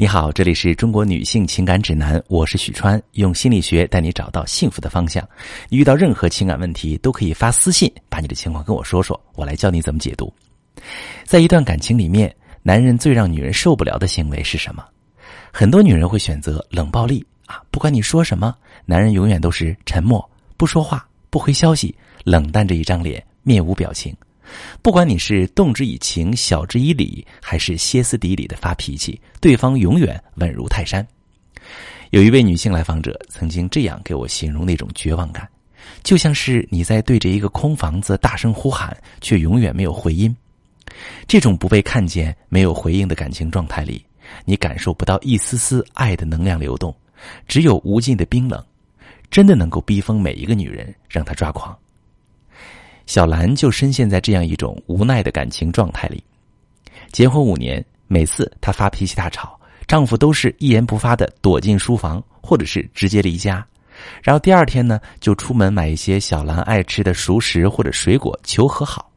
你好，这里是中国女性情感指南，我是许川，用心理学带你找到幸福的方向。遇到任何情感问题，都可以发私信把你的情况跟我说说，我来教你怎么解读。在一段感情里面，男人最让女人受不了的行为是什么？很多女人会选择冷暴力啊，不管你说什么，男人永远都是沉默，不说话，不回消息，冷淡着一张脸，面无表情。不管你是动之以情、晓之以理，还是歇斯底里的发脾气，对方永远稳如泰山。有一位女性来访者曾经这样给我形容那种绝望感，就像是你在对着一个空房子大声呼喊，却永远没有回音。这种不被看见、没有回应的感情状态里，你感受不到一丝丝爱的能量流动，只有无尽的冰冷，真的能够逼疯每一个女人，让她抓狂。小兰就深陷在这样一种无奈的感情状态里。结婚五年，每次她发脾气大吵，丈夫都是一言不发的躲进书房，或者是直接离家。然后第二天呢，就出门买一些小兰爱吃的熟食或者水果求和好。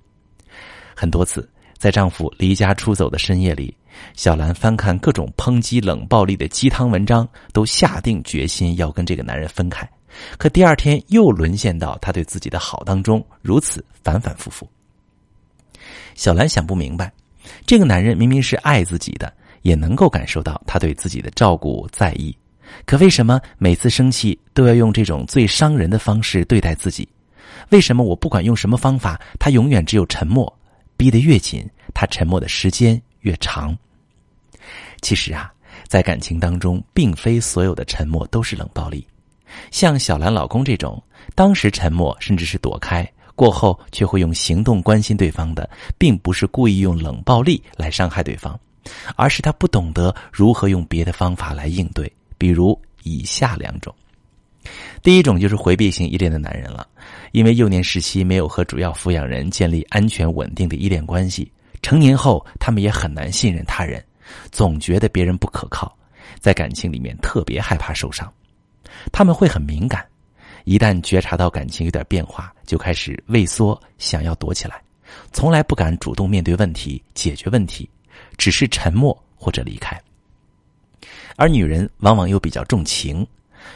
很多次，在丈夫离家出走的深夜里，小兰翻看各种抨击冷暴力的鸡汤文章，都下定决心要跟这个男人分开。可第二天又沦陷到他对自己的好当中，如此反反复复。小兰想不明白，这个男人明明是爱自己的，也能够感受到他对自己的照顾在意，可为什么每次生气都要用这种最伤人的方式对待自己？为什么我不管用什么方法，他永远只有沉默？逼得越紧，他沉默的时间越长。其实啊，在感情当中，并非所有的沉默都是冷暴力。像小兰老公这种，当时沉默甚至是躲开，过后却会用行动关心对方的，并不是故意用冷暴力来伤害对方，而是他不懂得如何用别的方法来应对。比如以下两种：第一种就是回避型依恋的男人了，因为幼年时期没有和主要抚养人建立安全稳定的依恋关系，成年后他们也很难信任他人，总觉得别人不可靠，在感情里面特别害怕受伤。他们会很敏感，一旦觉察到感情有点变化，就开始畏缩，想要躲起来，从来不敢主动面对问题、解决问题，只是沉默或者离开。而女人往往又比较重情，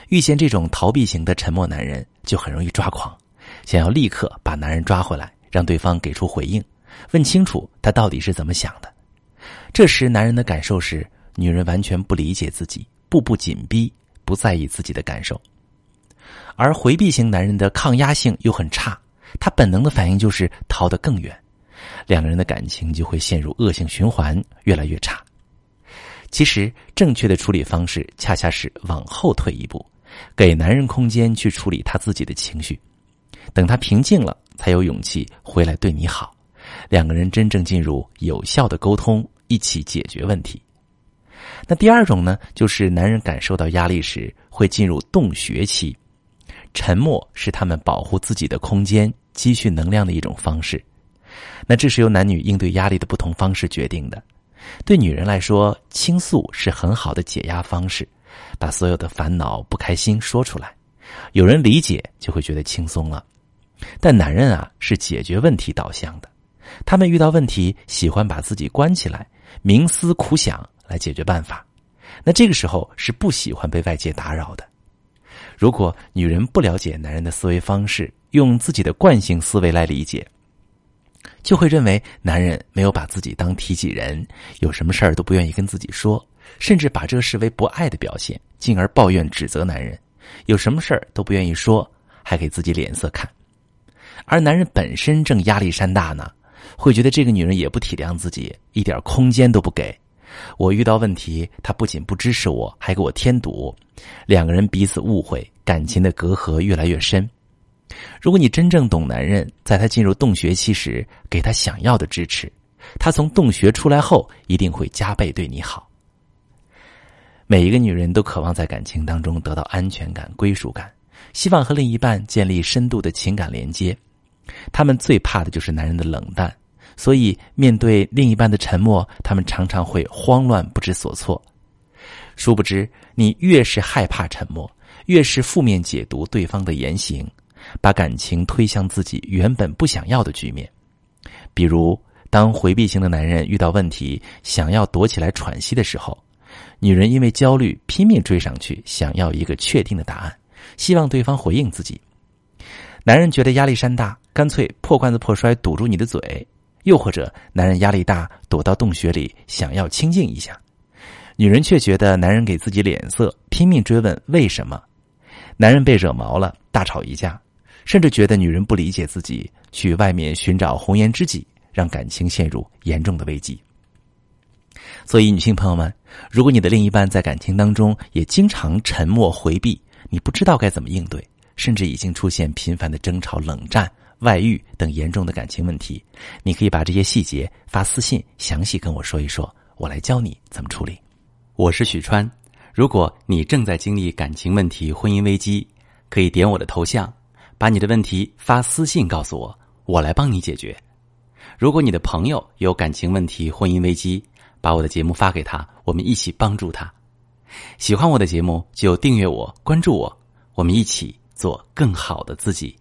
遇见这种逃避型的沉默男人，就很容易抓狂，想要立刻把男人抓回来，让对方给出回应，问清楚他到底是怎么想的。这时，男人的感受是，女人完全不理解自己，步步紧逼。不在意自己的感受，而回避型男人的抗压性又很差，他本能的反应就是逃得更远，两个人的感情就会陷入恶性循环，越来越差。其实，正确的处理方式恰恰是往后退一步，给男人空间去处理他自己的情绪，等他平静了，才有勇气回来对你好，两个人真正进入有效的沟通，一起解决问题。那第二种呢，就是男人感受到压力时会进入洞穴期，沉默是他们保护自己的空间、积蓄能量的一种方式。那这是由男女应对压力的不同方式决定的。对女人来说，倾诉是很好的解压方式，把所有的烦恼、不开心说出来，有人理解就会觉得轻松了。但男人啊，是解决问题导向的，他们遇到问题喜欢把自己关起来，冥思苦想。来解决办法，那这个时候是不喜欢被外界打扰的。如果女人不了解男人的思维方式，用自己的惯性思维来理解，就会认为男人没有把自己当提起人，有什么事儿都不愿意跟自己说，甚至把这视为不爱的表现，进而抱怨指责男人，有什么事儿都不愿意说，还给自己脸色看。而男人本身正压力山大呢，会觉得这个女人也不体谅自己，一点空间都不给。我遇到问题，他不仅不支持我，还给我添堵，两个人彼此误会，感情的隔阂越来越深。如果你真正懂男人，在他进入洞穴期时，给他想要的支持，他从洞穴出来后，一定会加倍对你好。每一个女人都渴望在感情当中得到安全感、归属感，希望和另一半建立深度的情感连接，她们最怕的就是男人的冷淡。所以，面对另一半的沉默，他们常常会慌乱不知所措。殊不知，你越是害怕沉默，越是负面解读对方的言行，把感情推向自己原本不想要的局面。比如，当回避型的男人遇到问题，想要躲起来喘息的时候，女人因为焦虑拼命追上去，想要一个确定的答案，希望对方回应自己。男人觉得压力山大，干脆破罐子破摔，堵住你的嘴；又或者，男人压力大，躲到洞穴里，想要清静一下。女人却觉得男人给自己脸色，拼命追问为什么。男人被惹毛了，大吵一架，甚至觉得女人不理解自己，去外面寻找红颜知己，让感情陷入严重的危机。所以，女性朋友们，如果你的另一半在感情当中也经常沉默回避，你不知道该怎么应对。甚至已经出现频繁的争吵、冷战、外遇等严重的感情问题，你可以把这些细节发私信详细跟我说一说，我来教你怎么处理。我是许川，如果你正在经历感情问题、婚姻危机，可以点我的头像，把你的问题发私信告诉我，我来帮你解决。如果你的朋友有感情问题、婚姻危机，把我的节目发给他，我们一起帮助他。喜欢我的节目就订阅我、关注我，我们一起。做更好的自己。